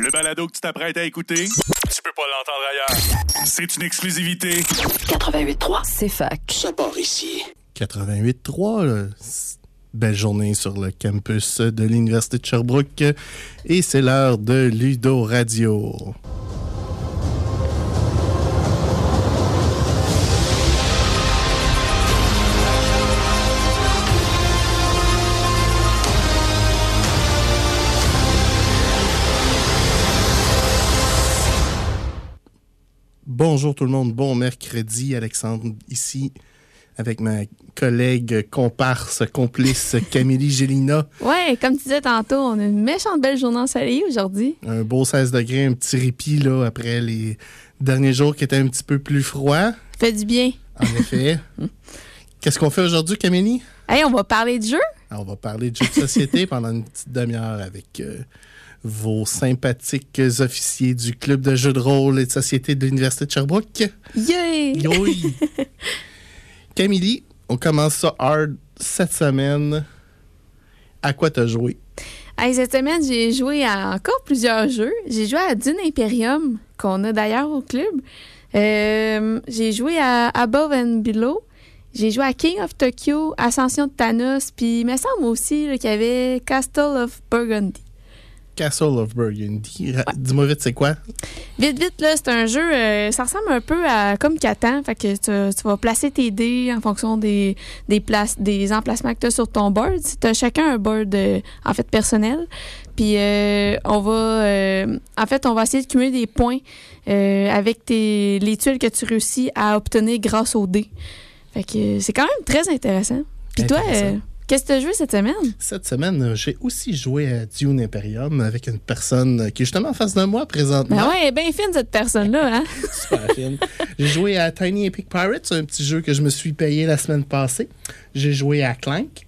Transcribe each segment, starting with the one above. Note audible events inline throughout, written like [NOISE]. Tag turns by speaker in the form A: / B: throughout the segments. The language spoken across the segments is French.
A: Le balado que tu t'apprêtes à écouter, tu peux pas l'entendre ailleurs. C'est une exclusivité.
B: 88.3, c'est fac.
C: Ça part ici.
D: 88.3, là. C'est- belle journée sur le campus de l'Université de Sherbrooke. Et c'est l'heure de Ludo Radio. Bonjour tout le monde, bon mercredi. Alexandre ici avec ma collègue comparse, complice [LAUGHS] Camille Gélina.
E: Ouais, comme tu disais tantôt, on a une méchante belle journée ensoleillée aujourd'hui.
D: Un beau 16 degrés, un petit répit là, après les derniers jours qui étaient un petit peu plus froids.
E: Fait du bien.
D: En effet. [LAUGHS] Qu'est-ce qu'on fait aujourd'hui, Camille?
E: Hey, on va parler de jeu.
D: Alors, on va parler de jeux de société pendant une petite demi-heure avec euh, vos sympathiques officiers du club de jeux de rôle et de société de l'Université de Sherbrooke.
E: Yay!
D: Yoï! [LAUGHS] Camille, on commence ça hard cette semaine. À quoi t'as joué?
E: Hey, cette semaine, j'ai joué à encore plusieurs jeux. J'ai joué à Dune Imperium, qu'on a d'ailleurs au club. Euh, j'ai joué à Above and Below. J'ai joué à King of Tokyo, Ascension de Thanos, puis il me semble aussi qu'il y avait Castle of Burgundy.
D: Castle of Burgundy. Dis-moi vite, c'est quoi?
E: Vite, vite, là, c'est un jeu, euh, ça ressemble un peu à comme Catan. Fait que tu, tu vas placer tes dés en fonction des, des, places, des emplacements que tu as sur ton board. Tu as chacun un board, euh, en fait, personnel. Puis, euh, on va, en fait, on va essayer de cumuler des points avec tes, les tuiles que tu réussis à obtenir grâce aux dés. Fait que c'est quand même très intéressant. Puis toi, qu'est-ce que tu as joué cette semaine?
D: Cette semaine, euh, j'ai aussi joué à Dune Imperium avec une personne qui est justement en face de moi présentement.
E: Ben ouais, elle est bien fine, cette personne-là, hein? [LAUGHS]
D: Super fine. J'ai joué à Tiny Epic Pirates, un petit jeu que je me suis payé la semaine passée. J'ai joué à Clank.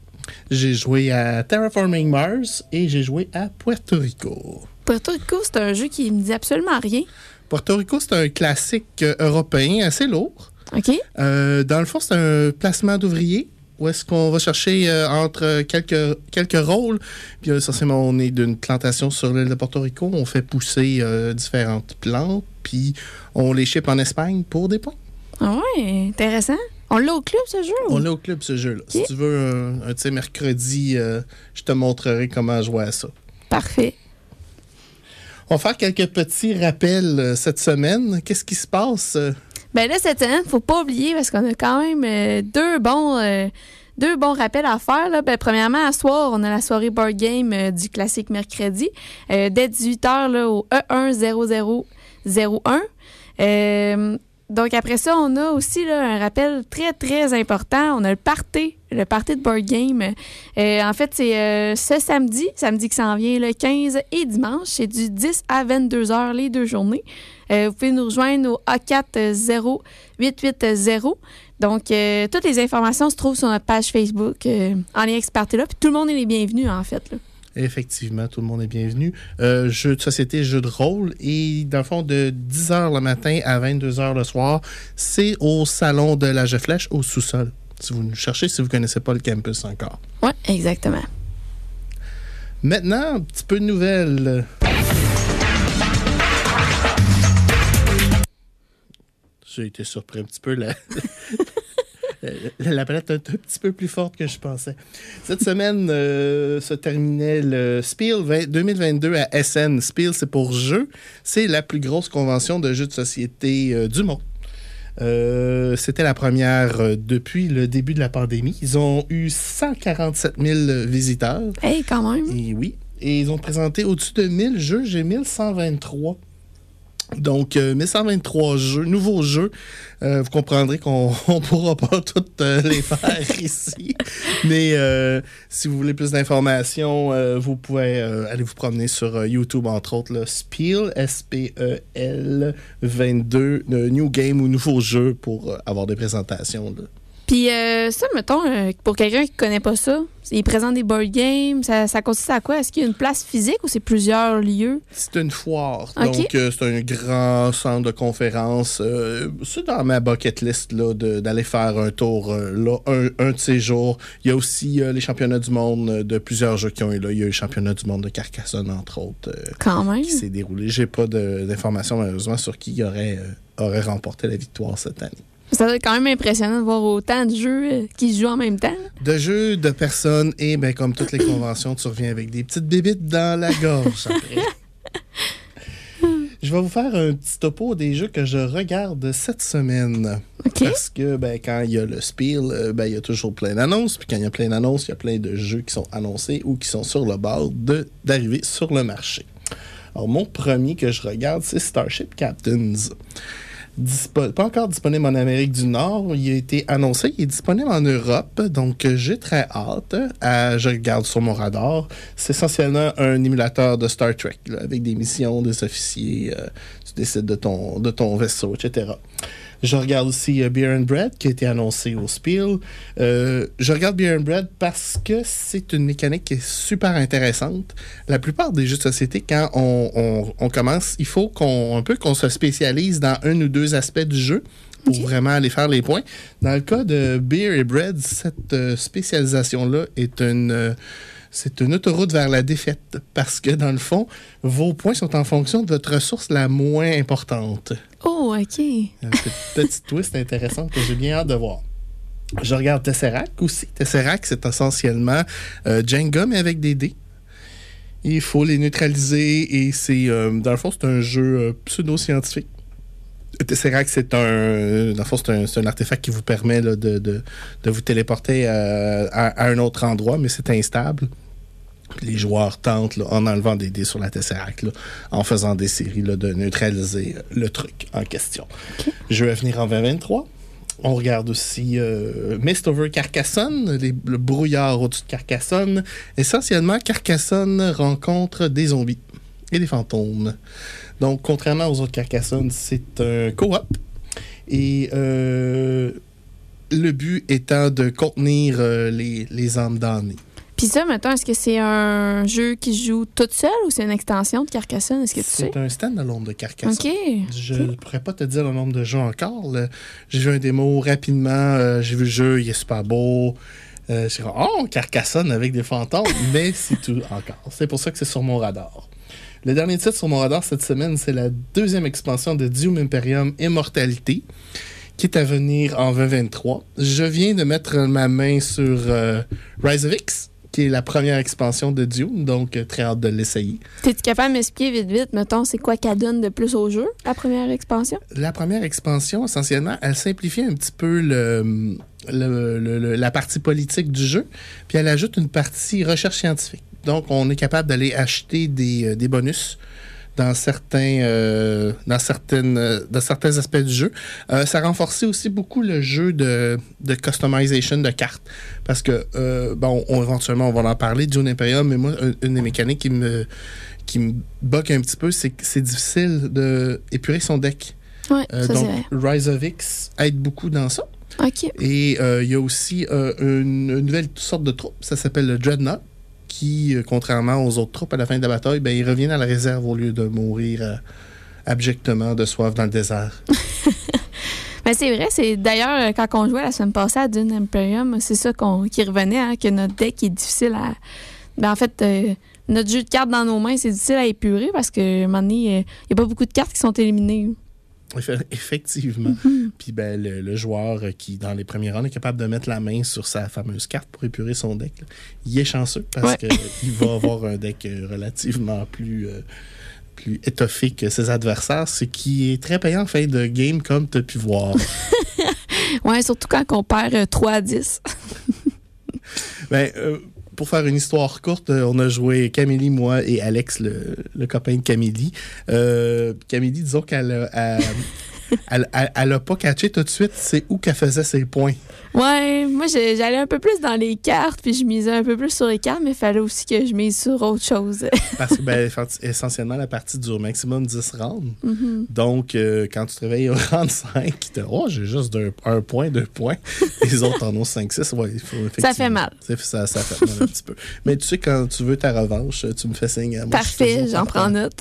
D: J'ai joué à Terraforming Mars et j'ai joué à Puerto Rico.
E: Puerto Rico, c'est un jeu qui me dit absolument rien.
D: Puerto Rico, c'est un classique euh, européen assez lourd.
E: OK?
D: Euh, dans le fond, c'est un placement d'ouvriers où est-ce qu'on va chercher euh, entre quelques, quelques rôles. Puis euh, essentiellement, on est d'une plantation sur l'île de Porto Rico. On fait pousser euh, différentes plantes, puis on les ship en Espagne pour des points.
E: Ah ouais, intéressant. On l'a au club, ce jeu?
D: On est au club, ce jeu-là. Si tu veux un, euh, je te montrerai comment jouer à ça.
E: Parfait.
D: On va faire quelques petits rappels cette semaine. Qu'est-ce qui se passe?
E: Ben là, cette semaine, faut pas oublier parce qu'on a quand même euh, deux bons euh, deux bons rappels à faire. Là. Ben, premièrement, à soir, on a la soirée board game euh, du classique mercredi. euh, dès 18h là, au E10001. Donc après ça, on a aussi un rappel très, très important. On a le party, le party de board game. Euh, en fait, c'est euh, ce samedi, samedi qui s'en vient, le 15 et dimanche. C'est du 10 à 22 heures les deux journées. Euh, vous pouvez nous rejoindre au A40880. Donc, toutes les informations se trouvent sur notre page Facebook en lien avec ce party-là. Puis tout le monde est les bienvenus, en fait.
D: Effectivement, tout le monde est bienvenu. Euh, jeu de société, jeu de rôle. Et dans le fond, de 10h le matin à 22h le soir, c'est au salon de la Flèche, au sous-sol. Si vous nous cherchez, si vous ne connaissez pas le campus encore.
E: Oui, exactement.
D: Maintenant, un petit peu de nouvelles. J'ai été surpris un petit peu. La, [LAUGHS] la, la palette est un tout petit peu plus forte que je pensais. Cette semaine euh, se terminait le Spiel 20 2022 à SN. Spiel, c'est pour jeu. C'est la plus grosse convention de jeux de société euh, du monde. Euh, C'était la première euh, depuis le début de la pandémie. Ils ont eu 147 000 visiteurs.
E: Hey, quand même.
D: Et oui. Et ils ont présenté au-dessus de 1000 jeux. J'ai 1123. Donc, euh, 1123 jeux, nouveaux jeux. Euh, vous comprendrez qu'on [LAUGHS] ne pourra pas toutes euh, les faire [LAUGHS] ici. Mais euh, si vous voulez plus d'informations, euh, vous pouvez aller vous promener sur YouTube, entre autres, là, Spiel, S-P-E-L 22, euh, New Game ou Nouveau Jeu pour avoir des présentations.
E: Puis euh, ça, mettons, euh, pour quelqu'un qui connaît pas ça, il présente des board games. Ça, ça consiste à quoi? Est-ce qu'il y a une place physique ou c'est plusieurs lieux?
D: C'est une foire. Donc, euh, c'est un grand centre de conférence. Euh, c'est dans ma bucket list là, d'aller faire un tour là, un, un de ces jours. Il y a aussi les championnats du monde de plusieurs jeux qui ont eu là. Il y a eu le championnat du monde de Carcassonne, entre autres,
E: Quand même.
D: qui s'est déroulé. J'ai pas d'informations, malheureusement, sur qui aurait, aurait remporté la victoire cette année.
E: Ça doit être quand même impressionnant de voir autant de jeux euh, qui se jouent en même temps.
D: De jeux, de personnes, et ben, comme toutes les conventions, tu reviens avec des petites bébites dans la gorge après. Je vais vous faire un petit topo des jeux que je regarde cette semaine. Parce que ben, quand il y a le Spiel, euh, ben, il y a toujours plein d'annonces. Puis quand il y a plein d'annonces, il y a plein de jeux qui sont annoncés ou qui sont sur le bord d'arriver sur le marché. Alors, mon premier que je regarde, c'est Starship Captains. Pas encore disponible en Amérique du Nord. Il a été annoncé. Il est disponible en Europe. Donc, j'ai très hâte. Euh, je regarde sur mon radar. C'est essentiellement un émulateur de Star Trek, avec des missions, des officiers. euh, tu décides de ton, de ton vaisseau, etc. Je regarde aussi euh, Beer and Bread qui a été annoncé au Spiel. Euh, je regarde Beer and Bread parce que c'est une mécanique qui est super intéressante. La plupart des jeux de société, quand on, on- on commence, il faut qu'on un peu qu'on se spécialise dans un ou deux aspects du jeu pour vraiment aller faire les points. Dans le cas de Beer et Bread, cette euh, spécialisation-là est une c'est une autoroute vers la défaite parce que dans le fond, vos points sont en fonction de votre ressource la moins importante.
E: Oh, OK.
D: Un petit, [LAUGHS] petit twist intéressant que j'ai bien hâte de voir. Je regarde Tesseract aussi. Tesseract, c'est essentiellement euh, Jenga, mais avec des dés. Il faut les neutraliser et c'est, euh, dans le fond, c'est un jeu euh, pseudo-scientifique. Tesseract, c'est un, dans le fond, c'est un, c'est un artefact qui vous permet là, de, de- de vous téléporter euh, à, à un autre endroit, mais c'est instable. Les joueurs tentent, là, en enlevant des dés sur la Tesseract, là, en faisant des séries, là, de neutraliser euh, le truc en question. Je vais venir en 2023. On regarde aussi euh, Mist Over Carcassonne, les- le brouillard au-dessus de Carcassonne. Essentiellement, Carcassonne rencontre des zombies et des fantômes. Donc, contrairement aux autres Carcassonne, c'est un co-op. Et euh, le but étant de contenir euh, les, les âmes damnées.
E: Puis ça, mettons, est-ce que c'est un jeu qui joue toute seule ou c'est une extension de Carcassonne? Est-ce que tu sais?
D: C'est un stand-alone de Carcassonne.
E: OK.
D: Je ne pourrais pas te dire le nombre de jeux encore. J'ai vu un démo rapidement. euh, j'ai vu le jeu, il est super beau. Euh, j'ai dit, oh, Carcassonne avec des fantômes. [LAUGHS] Mais c'est tout encore. C'est pour ça que c'est sur mon radar. Le dernier titre sur mon radar cette semaine, c'est la deuxième expansion de Doom Imperium Immortalité, qui est à venir en 2023. Je viens de mettre ma main sur euh, Rise of X, qui est la première expansion de Dune, donc euh, très hâte de l'essayer.
E: T'es-tu capable de m'expliquer vite, vite, mettons, c'est quoi qu'elle donne de plus au jeu, la première expansion?
D: La première expansion, essentiellement, elle simplifie un petit peu le, le- le- le- la partie politique du jeu, puis elle ajoute une partie recherche scientifique. Donc, on est capable d'aller acheter des, euh, des bonus dans certains, euh, dans certaines, euh, dans certains aspects du jeu. Euh, ça renforçait aussi beaucoup le jeu de, de customization de cartes. Parce que, euh, bon, on- éventuellement, on va en parler, Dune Imperium, mais moi, une, des mécaniques qui me, qui me boque un petit peu, c'est que c'est difficile de épurer son deck.
E: Ouais, ça
D: donc. Rise of X aide beaucoup dans ça. Et il y a aussi une, une nouvelle sorte de troupe, ça s'appelle le Dreadnought, qui, euh, contrairement aux autres troupes à la fin de la bataille, ben, ils reviennent à la réserve au lieu de mourir euh, abjectement de soif dans le désert.
E: Mais [LAUGHS] c'est vrai, c'est d'ailleurs euh, quand on jouait la semaine passée à Dune Imperium, c'est ça qu'on qui revenait, hein, que notre deck est difficile à. Ben, en fait, notre jeu de cartes dans nos mains, c'est difficile à épurer parce que un moment donné, il n'y a pas beaucoup de cartes qui sont éliminées.
D: Effe- [LAUGHS] Effectivement. Puis ben, le, le joueur euh, qui, dans les premiers rangs, est capable de mettre la main sur sa fameuse carte pour épurer son deck, là, il est chanceux parce
E: Ouais.
D: qu'il va avoir un deck euh, relativement plus, euh, plus étoffé que ses adversaires, ce qui est très payant en fin de game, comme tu as pu voir. [LAUGHS]
E: Ouais, surtout quand on perd euh, 3 à 10. [LAUGHS]
D: Ben, euh, pour faire une histoire courte, euh, on a joué Camélie, moi et Alex, le, le copain de Camélie. Euh, Camélie, disons qu'elle a, elle- elle, elle, a pas catché tout de suite c'est où qu'elle faisait ses points.
E: Ouais, moi j'allais un peu plus dans les cartes, puis je misais un peu plus sur les cartes, mais il fallait aussi que je mise sur autre chose. [LAUGHS]
D: Parce que, ben, [LAUGHS] essentiellement, la partie dure maximum 10 rounds.
E: Mhm.
D: Donc, euh, quand tu te réveilles au [LAUGHS] round 5, tu oh, j'ai juste un point, deux points. Les autres en ont 5, 6. Ouais, il faut, effectivement.
E: fait mal.
D: Ça, ça fait mal un petit peu. Mais tu sais, quand tu veux ta revanche, tu me fais signe. Moi, je suis
E: Parfait, j'en prends note.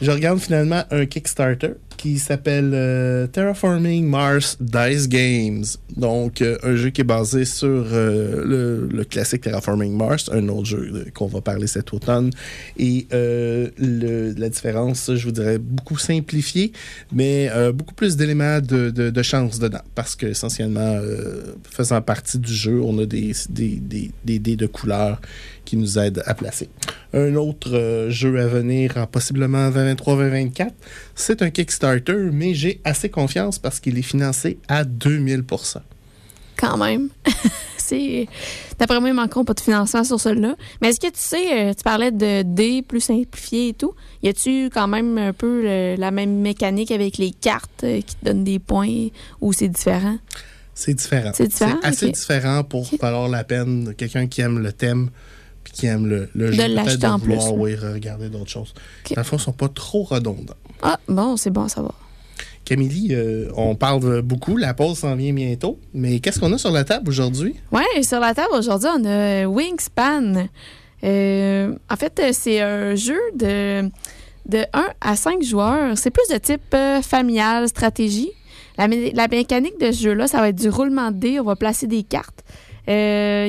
D: Je regarde finalement un Kickstarter qui s'appelle euh, Terraforming Mars Dice Games. Donc, euh, un jeu qui est basé sur euh, le, classique Terraforming Mars, un autre jeu qu'on va parler cet automne. Et la différence, je vous dirais, beaucoup simplifié, mais beaucoup plus d'éléments de, chance dedans. Parce que, essentiellement, faisant partie du jeu, on a des, des, des, des dés de couleurs qui nous aident à placer. Un autre jeu à venir, en possiblement 2023-2024, c'est un Kickstarter, mais j'ai assez confiance parce qu'il est financé à 2000
E: Quand même. [LAUGHS] C'est. D'après moi, ils manqueront pas de financement sur celui-là. Mais est-ce que tu sais, euh, tu parlais de dés plus simplifiés et tout. Y a-tu quand même un peu le- la même mécanique avec les cartes euh, qui te donnent des points ou c'est différent?
D: C'est différent.
E: C'est différent,
D: assez différent pour
E: Ok.
D: valoir la peine de quelqu'un qui aime le thème puis qui aime le, le jeu.
E: De l'acheter en plus.
D: oui, regarder d'autres choses.
E: Ok.
D: Dans le fond, ils sont pas trop redondants.
E: Ah, bon, c'est bon à savoir.
D: Camille, euh, on parle beaucoup, la pause s'en vient bientôt, mais qu'est-ce qu'on a sur la table aujourd'hui?
E: Ouais, sur la table aujourd'hui, on a euh, Wingspan. Euh, en fait, c'est un jeu de, de 1 à 5 joueurs. C'est plus de type euh, familial, stratégie. La, mé- la mécanique de ce jeu-là, ça va être du roulement de dés. On va placer des cartes. Il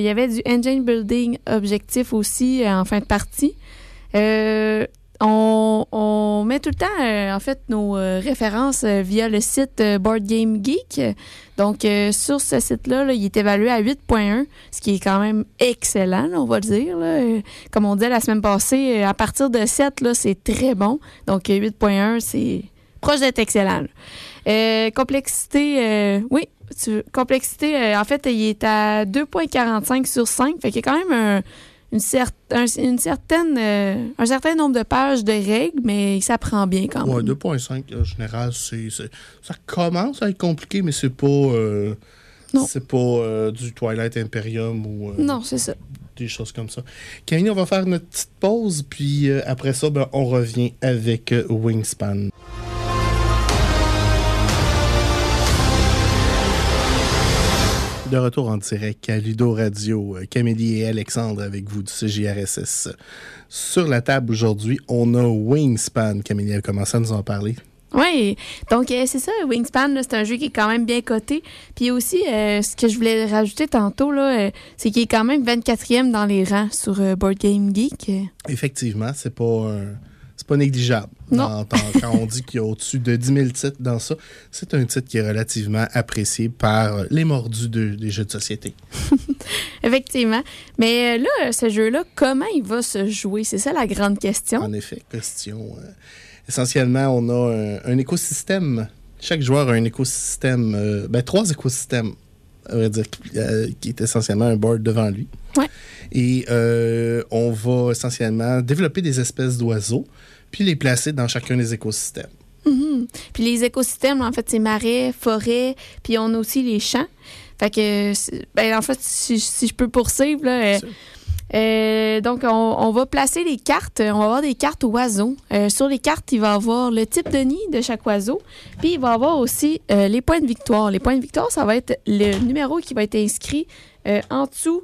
E: y avait du engine building objectif aussi en fin de partie. Euh, on, met tout le temps, euh, en fait, nos euh, références euh, via le site Board Game Geek. Donc, sur ce site-là, là, il est évalué à 8.1, ce qui est quand même excellent, on va dire. Comme on disait la semaine passée, à partir de 7, là, c'est très bon. Donc, euh, 8.1, c'est proche d'être excellent. complexité, oui, complexité, en fait, il est à 2.45 sur 5. Fait qu'il y a quand même un, une, cer- un- une certaine, euh, un certain nombre de pages de règles, mais il s'apprend bien quand
D: Ouais,
E: même.
D: 2.5 en général, c'est, ça commence à être compliqué, mais c'est pas, euh, c'est pas euh, du Twilight Imperium ou
E: Non, c'est ça.
D: des choses comme ça. Camille, on va faire notre petite pause, puis après ça, ben, on revient avec Wingspan. De retour en direct à Ludo Radio, euh, Camélie et Alexandre avec vous du CJRSS. Sur la table aujourd'hui, on a Wingspan. Camélie a commencé à nous en parler.
E: Oui, donc euh, c'est ça, Wingspan, c'est un jeu qui est quand même bien coté. Puis aussi, euh, ce que je voulais rajouter tantôt, là, euh, c'est qu'il est quand même 24e dans les rangs sur Board Game Geek.
D: Effectivement, c'est pas un- c'est pas négligeable. Dans- quand on dit qu'il y a au-dessus de 10 000 titres dans ça, c'est un titre qui est relativement apprécié par les mordus de- des jeux de société. [LAUGHS]
E: Effectivement. Mais euh, là, ce jeu-là, comment il va se jouer? C'est ça la grande question.
D: En effet, question. euh, essentiellement, on a un, un écosystème. Chaque joueur a un écosystème, euh, ben, trois écosystèmes, à vrai dire, qui, euh, qui est essentiellement un board devant lui.
E: Ouais.
D: Et euh, on va essentiellement développer des espèces d'oiseaux, puis les placer dans chacun des écosystèmes.
E: Mhm. Puis les écosystèmes, en fait, c'est marais, forêt, puis on a aussi les champs. Fait que, ben, en fait, si, si je peux poursuivre, là, euh, euh, donc on, on va placer les cartes. On va avoir des cartes oiseaux. Euh, sur les cartes, il va y avoir le type de nid de chaque oiseau. Puis il va y avoir aussi euh, les points de victoire. Les points de victoire, ça va être le numéro qui va être inscrit en dessous,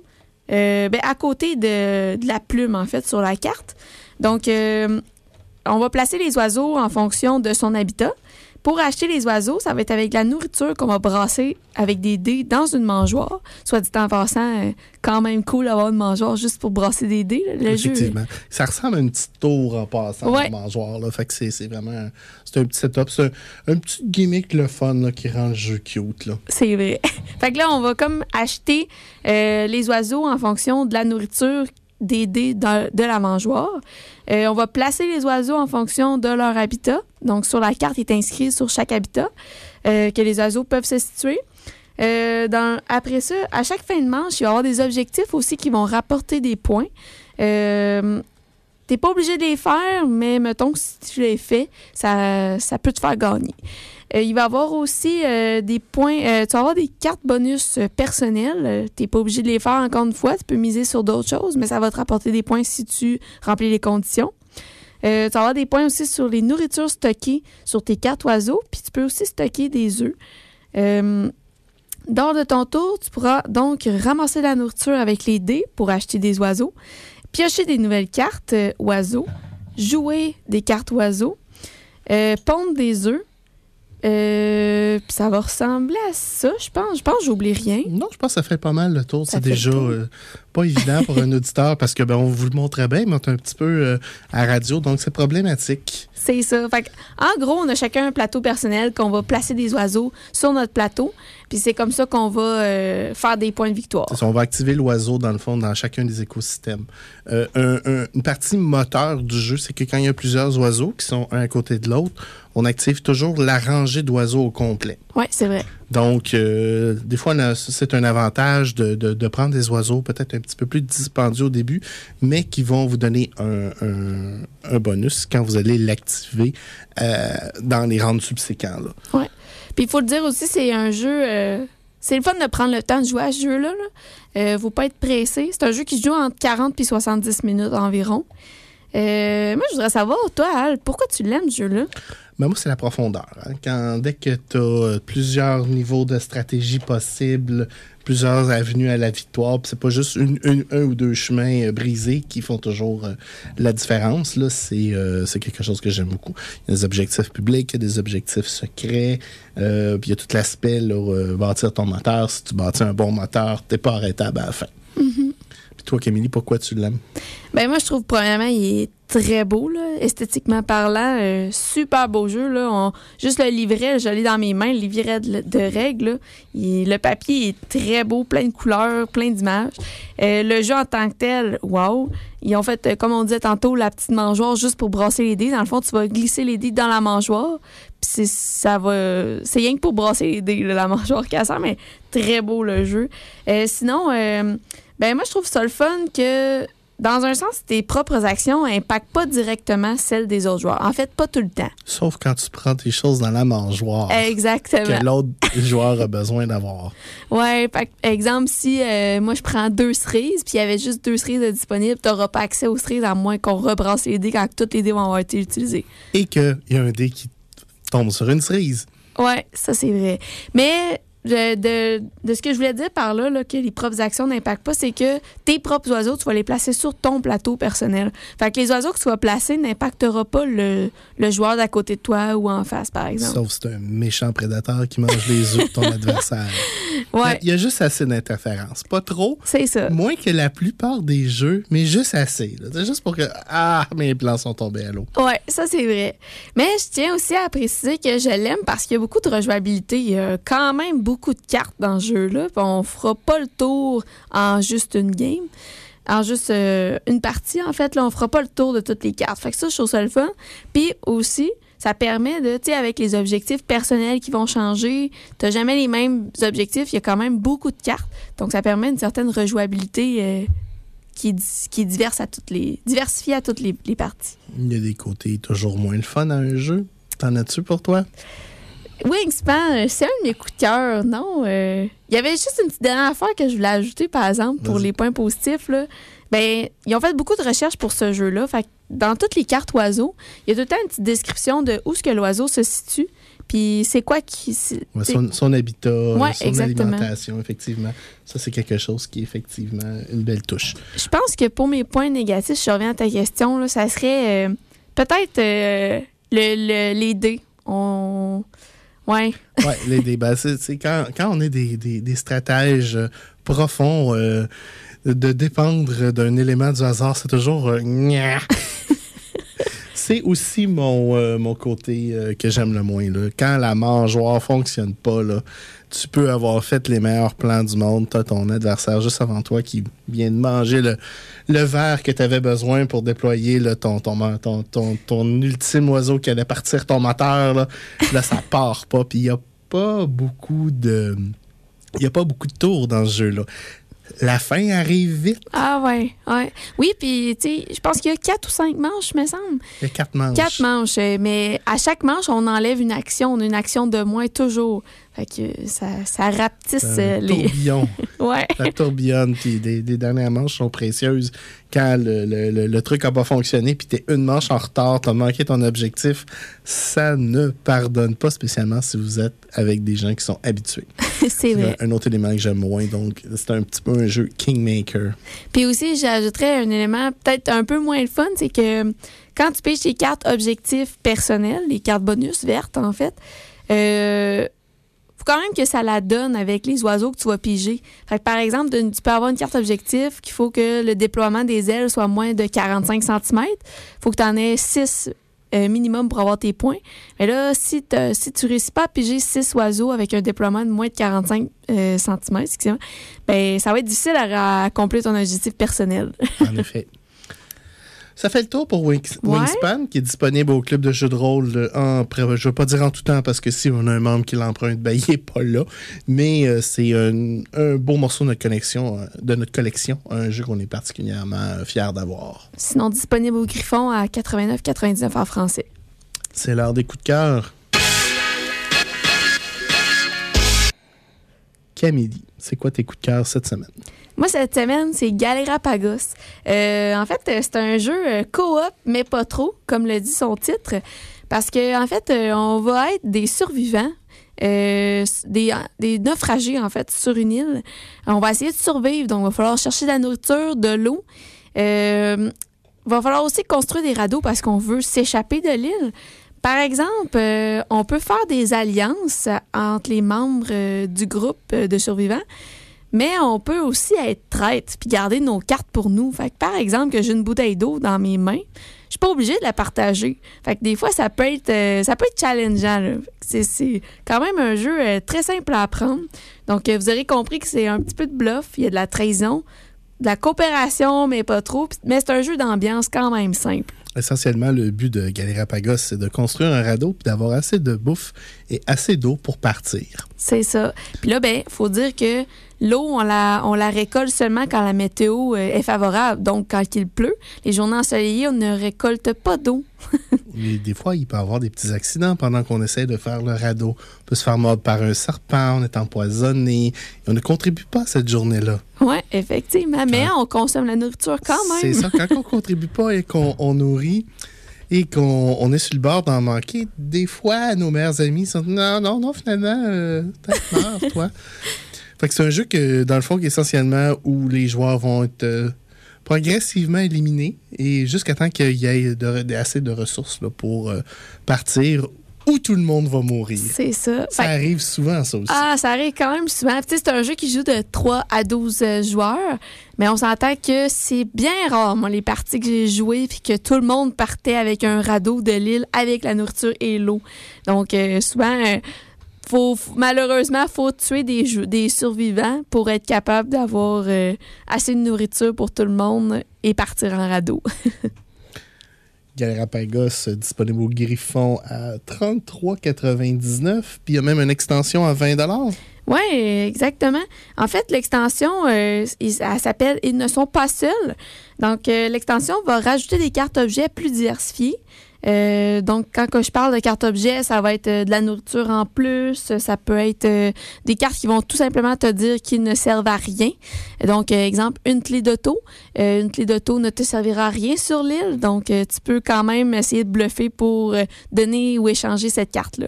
E: ben, à côté de, de la plume, en fait, sur la carte. Donc, euh, on va placer les oiseaux en fonction de son habitat. Pour acheter les oiseaux, ça va être avec la nourriture qu'on va brasser avec des dés dans une mangeoire. Soit dit en passant, euh, quand même cool d'avoir une mangeoire juste pour brasser des dés. là. Le jeu.
D: Effectivement. Ça ressemble à une petite tour en passant
E: Ouais.
D: dans le mangeoir. Là. Fait que c'est, c'est vraiment un, c'est un petit setup. C'est un, un petit gimmick le fun là, qui rend le jeu cute. Là.
E: C'est vrai. [LAUGHS] fait que là, on va comme acheter euh, les oiseaux en fonction de la nourriture des dés de la mangeoire. Euh, on va placer les oiseaux en fonction de leur habitat. Donc, sur la carte, il est inscrit sur chaque habitat euh, que les oiseaux peuvent se situer. Euh, après ça, à chaque fin de manche, il va y avoir des objectifs aussi qui vont rapporter des points. Euh, t'es pas obligé de les faire, mais mettons que si tu les fais, ça, ça peut te faire gagner. Euh, il va y avoir aussi euh, des points. euh, tu vas avoir des cartes bonus personnelles. tu n'es pas obligé de les faire encore une fois. Tu peux miser sur d'autres choses, mais ça va te rapporter des points si tu remplis les conditions. Tu vas avoir des points aussi sur les nourritures stockées sur tes cartes oiseaux. Puis tu peux aussi stocker des œufs. Euh, lors de ton tour, tu pourras donc ramasser la nourriture avec les dés pour acheter des oiseaux, piocher des nouvelles cartes oiseaux, jouer des cartes oiseaux, pondre des œufs. Euh, puis ça va ressembler à ça, je pense. Je pense que j'oublie rien.
D: Non, je pense que ça fait pas mal le tour. C'est déjà euh, pas évident pour un [LAUGHS] auditeur parce que ben, on vous le montrait bien, mais on est un petit peu euh, à radio, donc c'est problématique.
E: C'est ça. Fait en gros, on a chacun un plateau personnel qu'on va placer des oiseaux sur notre plateau. Puis c'est comme ça qu'on va euh, faire des points de victoire.
D: Ça, on va activer l'oiseau dans le fond dans chacun des écosystèmes. Un- un- une partie moteur du jeu, c'est que quand il y a plusieurs oiseaux qui sont un à côté de l'autre, on active toujours la rangée d'oiseaux au complet.
E: Oui, c'est vrai.
D: Donc, euh, des fois, c'est un avantage de, de- de prendre des oiseaux peut-être un petit peu plus dispendieux au début, mais qui vont vous donner un, un- un bonus quand vous allez l'activer euh, dans les rounds subséquents. là.
E: Puis il faut le dire aussi, c'est un jeu. euh, c'est le fun de prendre le temps de jouer à ce jeu-là. Là. Euh, faut pas être pressé. C'est un jeu qui se joue entre 40 et 70 minutes environ. Moi, je voudrais savoir, toi, Al, pourquoi tu l'aimes, ce jeu-là?
D: Mais moi, c'est la profondeur. hein. Quand, dès que tu as plusieurs niveaux de stratégie possibles, plusieurs avenues à la victoire, c'est pas juste une- un ou deux chemins euh, brisés qui font toujours euh, la différence. Là, c'est, euh, c'est quelque chose que j'aime beaucoup. Il y a des objectifs publics, il y a des objectifs secrets, euh, puis il y a tout l'aspect, là, euh, bâtir ton moteur. Si tu bâtis un bon moteur, t'es pas arrêtable à la fin. Puis toi, Camille, pourquoi tu l'aimes?
E: Ben moi, je trouve, premièrement, il est très beau, là, esthétiquement parlant. euh, super beau jeu. Là. On- juste le livret, je l'ai dans mes mains, le livret de, règles. le papier est très beau, plein de couleurs, plein d'images. Euh, le jeu en tant que tel, wow. Ils ont fait, euh, comme on disait tantôt, la petite mangeoire juste pour brasser les dés. Dans le fond, tu vas glisser les dés dans la mangeoire. Puis ça va. C'est rien que pour brasser les dés, là, la [LAUGHS] mangeoire ça, mais très beau le jeu. Sinon, ben moi, je trouve ça le fun que dans un sens, tes propres actions n'impactent pas directement celles des autres joueurs. En fait, pas tout le temps.
D: Sauf quand tu prends tes choses dans la mangeoire.
E: Exactement.
D: Que l'autre [LAUGHS] joueur a besoin d'avoir.
E: Ouais, par exemple, si euh, moi je prends deux cerises, puis il y avait juste deux cerises de disponibles, tu n'auras pas accès aux cerises à moins qu'on rebrasse les dés quand toutes les dés vont avoir été utilisés.
D: et qu'il y a un dé qui tombe sur une cerise.
E: Ouais, ça c'est vrai. Mais de, de, de ce que je voulais dire par là, là, que les propres actions n'impactent pas, c'est que tes propres oiseaux, tu vas les placer sur ton plateau personnel. Fait que les oiseaux que tu vas placer n'impactera pas le, le joueur d'à côté de toi ou en face, par exemple.
D: Sauf si c'est un méchant prédateur qui mange les œufs de ton [LAUGHS] adversaire.
E: Ouais,
D: Il y a juste assez d'interférences. Pas trop,
E: c'est ça.
D: moins que la plupart des jeux, mais juste assez. C'est juste pour que. Ah, mes plans sont tombés à l'eau.
E: Ouais, ça c'est vrai. Mais je tiens aussi à préciser que je l'aime parce qu'il y a beaucoup de rejouabilité. Il y a quand même beaucoup de cartes dans ce jeu-là. On fera pas le tour en juste une game. En juste euh, une partie, en fait, là, on fera pas le tour de toutes les cartes. Fait que ça, je trouve ça le fun. Puis aussi, ça permet de, tu sais, avec les objectifs personnels qui vont changer, t'as jamais les mêmes objectifs, il y a quand même beaucoup de cartes. Donc, ça permet une certaine rejouabilité euh, qui, est, qui est diverse à toutes les, diversifiée à toutes les, les parties.
D: Il y a des côtés toujours moins le fun à un jeu. T'en as-tu pour toi?
E: Wingspan, euh, c'est un de mes coups de cœur, non? euh, Il y avait juste une petite dernière affaire que je voulais ajouter, par exemple, pour les points positifs. Là. Ben, ils ont fait beaucoup de recherches pour ce jeu-là. Fait que dans toutes les cartes oiseaux, il y a tout le temps une petite description de où ce que l'oiseau se situe, puis c'est quoi qui...
D: Ouais, son, son habitat,
E: Ouais,
D: son
E: exactement.
D: alimentation, effectivement. Ça, c'est quelque chose qui est effectivement une belle touche.
E: Je pense que pour mes points négatifs, je reviens à ta question, là, ça serait euh, peut-être euh, le, le- les dés. On... Ouais.
D: Ouais, les débats. C'est, quand, quand on est des, des, des stratèges euh, profonds, euh, de dépendre d'un élément du hasard, c'est toujours euh. [LAUGHS] C'est aussi mon, euh, mon côté euh, que j'aime le moins. Là. Quand la mangeoire fonctionne pas, là, tu peux avoir fait les meilleurs plans du monde. Tu ton adversaire juste avant toi qui vient de manger le, le verre que tu avais besoin pour déployer là, ton, ton, ton, ton, ton ultime oiseau qui allait partir ton moteur. Là, là ça part pas. Puis il n'y a pas beaucoup de. Il n'y a pas beaucoup de tours dans ce jeu-là. La fin arrive vite.
E: Ah ouais, ouais. Oui, puis tu sais, je pense qu'il y a quatre ou cinq manches, me semble.
D: Il y a quatre manches.
E: Quatre manches, euh, mais à chaque manche, on enlève une action. Une action de moins toujours. Fait que ça, ça rapetisse
D: Un
E: euh, les.
D: tourbillon. [LAUGHS]
E: Ouais.
D: Ça tourbillonne, puis des, des dernières manches sont précieuses. Quand le, le- le- le truc n'a pas fonctionné, puis t'es une manche en retard, t'as manqué ton objectif, ça ne pardonne pas, spécialement si vous êtes avec des gens qui sont habitués. [LAUGHS]
E: c'est vrai.
D: Un autre élément que j'aime moins, donc c'est un petit peu un jeu Kingmaker.
E: Puis aussi, j'ajouterais un élément peut-être un peu moins le fun, c'est que quand tu pêches tes cartes objectifs personnels, les cartes bonus vertes en fait, euh, faut quand même que ça la donne avec les oiseaux que tu vas piger. Fait que par exemple, tu peux avoir une carte objectif qu'il faut que le déploiement des ailes soit moins de 45 cm. faut que tu en aies 6 minimum pour avoir tes points. Mais là, si, si tu réussis pas à piger 6 oiseaux avec un déploiement de moins de 45 cm, excusez-moi, ben, ça va être difficile à à accomplir ton objectif personnel.
D: En effet. [LAUGHS] Ça fait le tour pour Wings-
E: Ouais.
D: Wingspan, qui est disponible au club de jeux de rôle euh, en, je ne veux pas dire en tout temps parce que si on a un membre qui l'emprunte, ben, [LAUGHS] il n'est pas là. Mais euh, c'est un, un beau morceau de notre connexion, euh, de notre collection, un jeu qu'on est particulièrement fiers d'avoir.
E: Sinon, disponible au Griffon à 89,99 en français.
D: C'est l'heure des coups de cœur. Camille, c'est quoi tes coups de cœur cette semaine?
E: Moi, cette semaine, c'est Galerapagos. Euh, en fait, c'est un jeu euh, coop, mais pas trop, comme le dit son titre. Parce que, en fait, euh, on va être des survivants, euh, des, naufragés, en fait, sur une île. On va essayer de survivre, donc il va falloir chercher de la nourriture, de l'eau. Il va falloir aussi construire des radeaux parce qu'on veut s'échapper de l'île. Par exemple, on peut faire des alliances entre les membres du groupe de survivants. Mais on peut aussi être traître puis garder nos cartes pour nous. Fait que par exemple, que j'ai une bouteille d'eau dans mes mains, je suis pas obligée de la partager. Fait que des fois, ça peut être, euh, ça peut être challengeant. C'est, quand même un jeu euh, très simple à apprendre. Donc, euh, vous aurez compris que c'est un petit peu de bluff. Il y a de la trahison, de la coopération, mais pas trop. Mais c'est un jeu d'ambiance quand même simple.
D: Essentiellement, le but de Galerapagos, c'est de construire un radeau puis d'avoir assez de bouffe et assez d'eau pour partir.
E: C'est ça. Puis là, ben, faut dire que l'eau, on la, on la récolte seulement quand la météo euh, est favorable. Donc, quand il pleut, les journées ensoleillées, on ne récolte pas d'eau. [LAUGHS]
D: Mais des fois, il peut y avoir des petits accidents pendant qu'on essaie de faire le radeau. On peut se faire mordre par un serpent, on est empoisonné. Et on ne contribue pas à cette journée-là.
E: Oui, effectivement. Mais on consomme la nourriture quand
D: C'est
E: même.
D: ça, quand on contribue pas et qu'on on nourrit et qu'on on est sur le bord d'en manquer, des fois, nos meilleurs amis sont non, non, non, finalement, euh, meurs, toi. Fait que c'est un jeu que, dans le fond, essentiellement où les joueurs vont être euh, progressivement éliminés et jusqu'à temps qu'il y ait de- assez de ressources là, pour euh, partir où tout le monde va mourir.
E: C'est ça.
D: Ça
E: Fait-
D: arrive souvent, ça aussi.
E: ah, ça arrive quand même souvent. C'est un jeu qui joue de 3 à 12 euh, joueurs, mais on s'entend que c'est bien rare, moi, les parties que j'ai jouées, puis que tout le monde partait avec un radeau de l'île avec la nourriture et l'eau. Donc, euh, souvent, euh, faut, malheureusement, faut tuer des, des survivants pour être capable d'avoir euh, assez de nourriture pour tout le monde et partir en radeau. [LAUGHS]
D: Galerapagos euh, disponible au Griffon à 33,99. Puis il y a même une extension à 20
E: Oui, exactement. En fait, l'extension, euh, elle s'appelle Ils ne sont pas seuls. Donc, euh, l'extension va rajouter des cartes objets plus diversifiées. Euh, donc, quand je parle de cartes objets, ça va être euh, de la nourriture en plus. Ça peut être euh, des cartes qui vont tout simplement te dire qu'ils ne servent à rien. Donc, euh, exemple, une clé d'auto. Euh, une clé d'auto ne te servira à rien sur l'île. Donc, euh, tu peux quand même essayer de bluffer pour euh, donner ou échanger cette carte-là.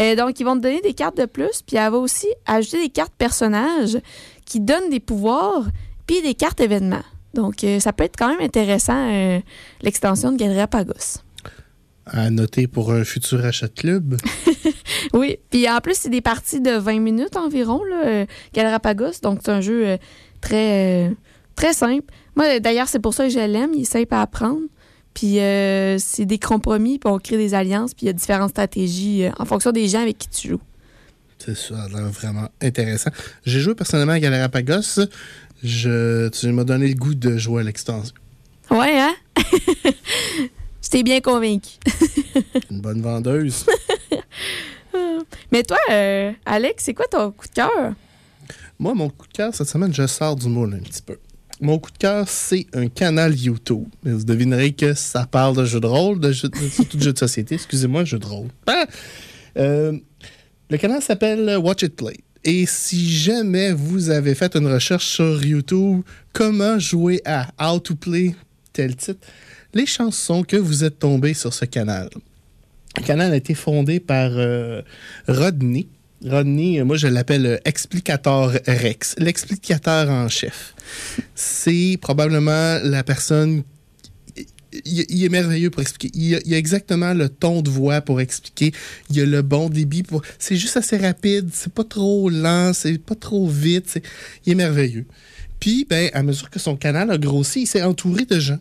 E: Euh, donc, ils vont te donner des cartes de plus, puis elle va aussi ajouter des cartes personnages qui donnent des pouvoirs, puis des cartes événements. Donc, euh, ça peut être quand même intéressant, euh, l'extension de Galerie Pagos.
D: À noter pour un futur achat de club. [LAUGHS]
E: Oui, puis en plus, c'est des parties de 20 minutes environ, là, euh, Galapagos. Donc, c'est un jeu euh, très, euh, très simple. Moi, d'ailleurs, c'est pour ça que je l'aime. Il est simple à apprendre. Puis, euh, c'est des compromis, puis on crée des alliances, puis il y a différentes stratégies euh, en fonction des gens avec qui tu joues.
D: C'est ça, ça a l'air vraiment intéressant. J'ai joué personnellement à Galerapagos. Je, tu m'as donné le goût de jouer à l'extension.
E: Ouais, hein? [LAUGHS] je t'ai bien convaincu. [LAUGHS]
D: Une bonne vendeuse. [LAUGHS]
E: Mais toi, euh, Alex, c'est quoi ton coup de cœur?
D: Moi, mon coup de cœur, cette semaine, je sors du moule un petit peu. Mon coup de cœur, c'est un canal YouTube. Vous devinerez que ça parle de jeux de rôle, de jeux, surtout de jeux de société. Excusez-moi, jeux de rôle. Ah! Euh, le canal s'appelle Watch It Play. Et si jamais vous avez fait une recherche sur YouTube, comment jouer à How to Play, tel titre, les chances sont que vous êtes tombé sur ce canal. Le canal a été fondé par euh, Rodney. Rodney, euh, moi je l'appelle Explicateur Rex, l'explicateur en chef. C'est probablement la personne il, est merveilleux pour expliquer. Il a, a, exactement le ton de voix pour expliquer. Il a le bon débit. Pour... C'est juste assez rapide. C'est pas trop lent. C'est pas trop vite. Il est merveilleux. Puis, ben, à mesure que son canal a grossi, il s'est entouré de gens.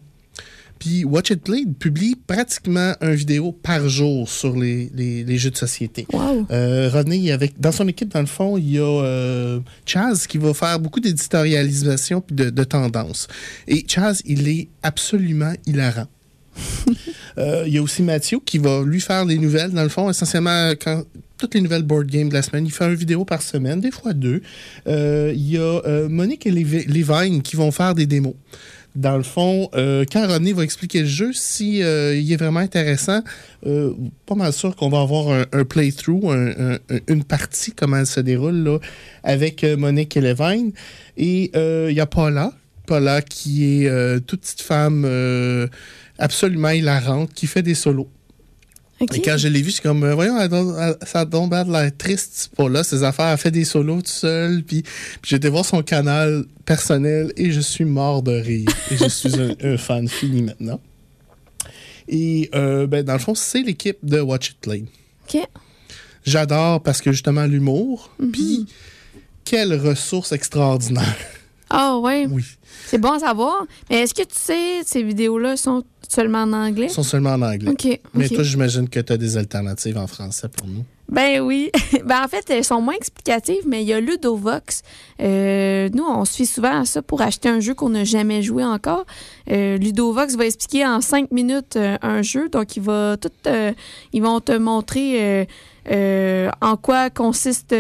D: Puis Watch It Play publie pratiquement un vidéo par jour sur les, les, les jeux de société.
E: Wow.
D: Euh, Rodney, avec, dans son équipe, dans le fond, il y a euh, Chaz qui va faire beaucoup d'éditorialisation et de, de tendances. Et Chaz, il est absolument hilarant. [LAUGHS] euh, il y a aussi Mathieu qui va lui faire les nouvelles. Dans le fond, essentiellement, quand, toutes les nouvelles board games de la semaine. Il fait une vidéo par semaine, des fois deux. Euh, il y a euh, Monique et Levine qui vont faire des démos dans le fond, euh, quand Rodney va expliquer le jeu, si euh, est vraiment intéressant, euh, pas mal sûr qu'on va avoir un, playthrough, un, un, une partie, comment elle se déroule, là, avec Monique et Levine. Et il y a Paula, Paula qui est toute petite femme absolument hilarante, qui fait des solos.
E: Okay.
D: Et quand je l'ai vu, c'est comme, euh, voyons, elle, elle, ça a donc l'air triste, pour là, ses affaires. Elle fait des solos tout seul. Puis, puis j'ai été voir son canal personnel et je suis mort de rire. et je suis un, un, fan fini maintenant. Et euh, ben, dans le fond, c'est l'équipe de Watch It Play.
E: OK.
D: J'adore parce que justement, l'humour. Mm -hmm. Puis, quelle ressource extraordinaire.
E: Ah, oh, ouais.
D: Oui.
E: C'est bon à savoir. Mais est-ce que tu sais, ces vidéos-là sont seulement en anglais?
D: Ils sont seulement en anglais.
E: OK.
D: Mais
E: okay.
D: toi, j'imagine que tu as des alternatives en français pour nous.
E: Ben oui. [LAUGHS] ben en fait, elles sont moins explicatives, mais il y a Ludovox. Euh, nous, on se fie souvent à ça pour acheter un jeu qu'on n'a jamais joué encore. Euh, Ludovox va expliquer en cinq minutes euh, un jeu. Donc, il va tout, ils vont te montrer en quoi consiste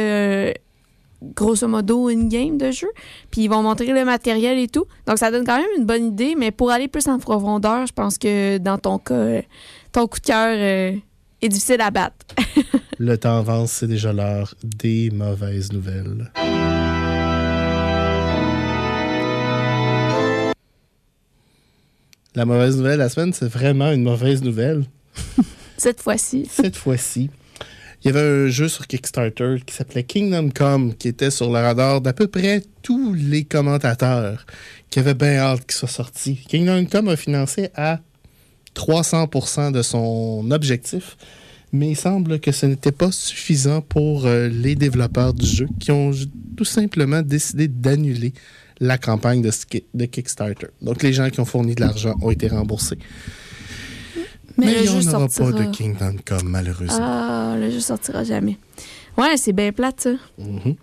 E: grosso modo une game de jeu. Puis ils vont montrer le matériel et tout. Donc ça donne quand même une bonne idée, mais pour aller plus en profondeur, je pense que dans ton cas, ton coup de cœur euh, est difficile à battre. [LAUGHS]
D: le temps avance, c'est déjà l'heure des mauvaises nouvelles. La mauvaise nouvelle de la semaine, c'est vraiment une mauvaise nouvelle. [LAUGHS]
E: Cette fois-ci.
D: Cette fois-ci. Il y avait un jeu sur Kickstarter qui s'appelait Kingdom Come, qui était sur le radar d'à peu près tous les commentateurs qui avaient bien hâte qu'il soit sorti. Kingdom Come a financé à 300% de son objectif, mais il semble que ce n'était pas suffisant pour euh, les développeurs du jeu qui ont tout simplement décidé d'annuler la campagne de, de Kickstarter. Donc les gens qui ont fourni de l'argent ont été remboursés.
E: Mais,
D: Mais
E: le
D: il n'y aura
E: sortira.
D: pas de Kingdom Come, malheureusement.
E: Ah, le jeu sortira jamais. Ouais, c'est bien plate, ça.
D: Mm -hmm.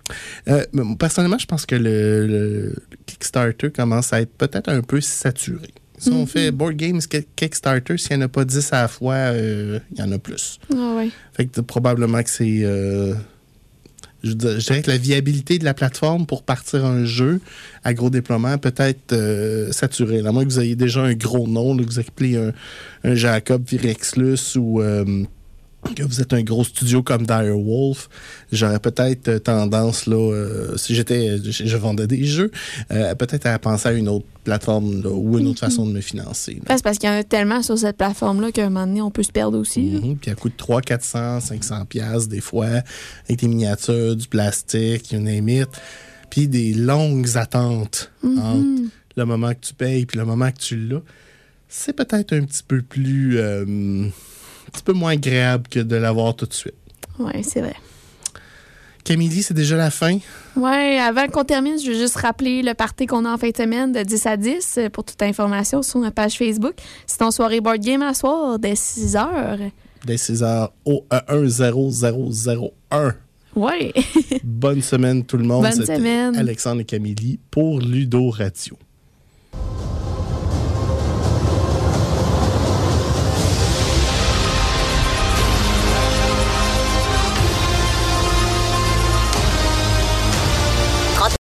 D: euh, personnellement, je pense que le, le, Kickstarter commence à être peut-être un peu saturé. Si mm -hmm. on fait Board Games Kickstarter, s'il n'y en a pas 10 à la fois, euh, il y en a plus.
E: Ah ouais.
D: Fait que probablement que c'est... Euh, je, dirais que la viabilité de la plateforme pour partir un jeu à gros déploiement peut être euh, saturée. À moins que vous ayez déjà un gros nom, là, que vous appelez un, un Jacob Virexlus ou euh, que vous êtes un gros studio comme Dire Wolf, j'aurais peut-être tendance, là, euh, si j'étais, je, je, vendais des jeux, euh, peut-être à penser à une autre plateforme là, ou une autre mm -hmm. façon de me financer.
E: Là. C'est parce qu'il y en a tellement sur cette plateforme-là qu'à un moment donné, on peut se perdre aussi.
D: Mm -hmm. Puis à coût de 300, 400, 500 pièces des fois, avec des miniatures, du plastique, name it. Puis des longues attentes
E: mm -hmm.
D: entre le moment que tu payes puis le moment que tu l'as. C'est peut-être un petit peu plus... Euh, petit peu moins agréable que de l'avoir tout de suite.
E: Oui, c'est vrai.
D: Camille, c'est déjà la fin?
E: Oui, avant qu'on termine, je veux juste rappeler le party qu'on a en fin de semaine de 10 à 10 pour toute information sur notre page Facebook. C'est ton soirée board game à soir dès 6 heures.
D: Dès 6 heures au 10001.
E: Oui.
D: Bonne semaine tout le monde.
E: Bonne semaine.
D: Alexandre et Camille pour Ludo Radio.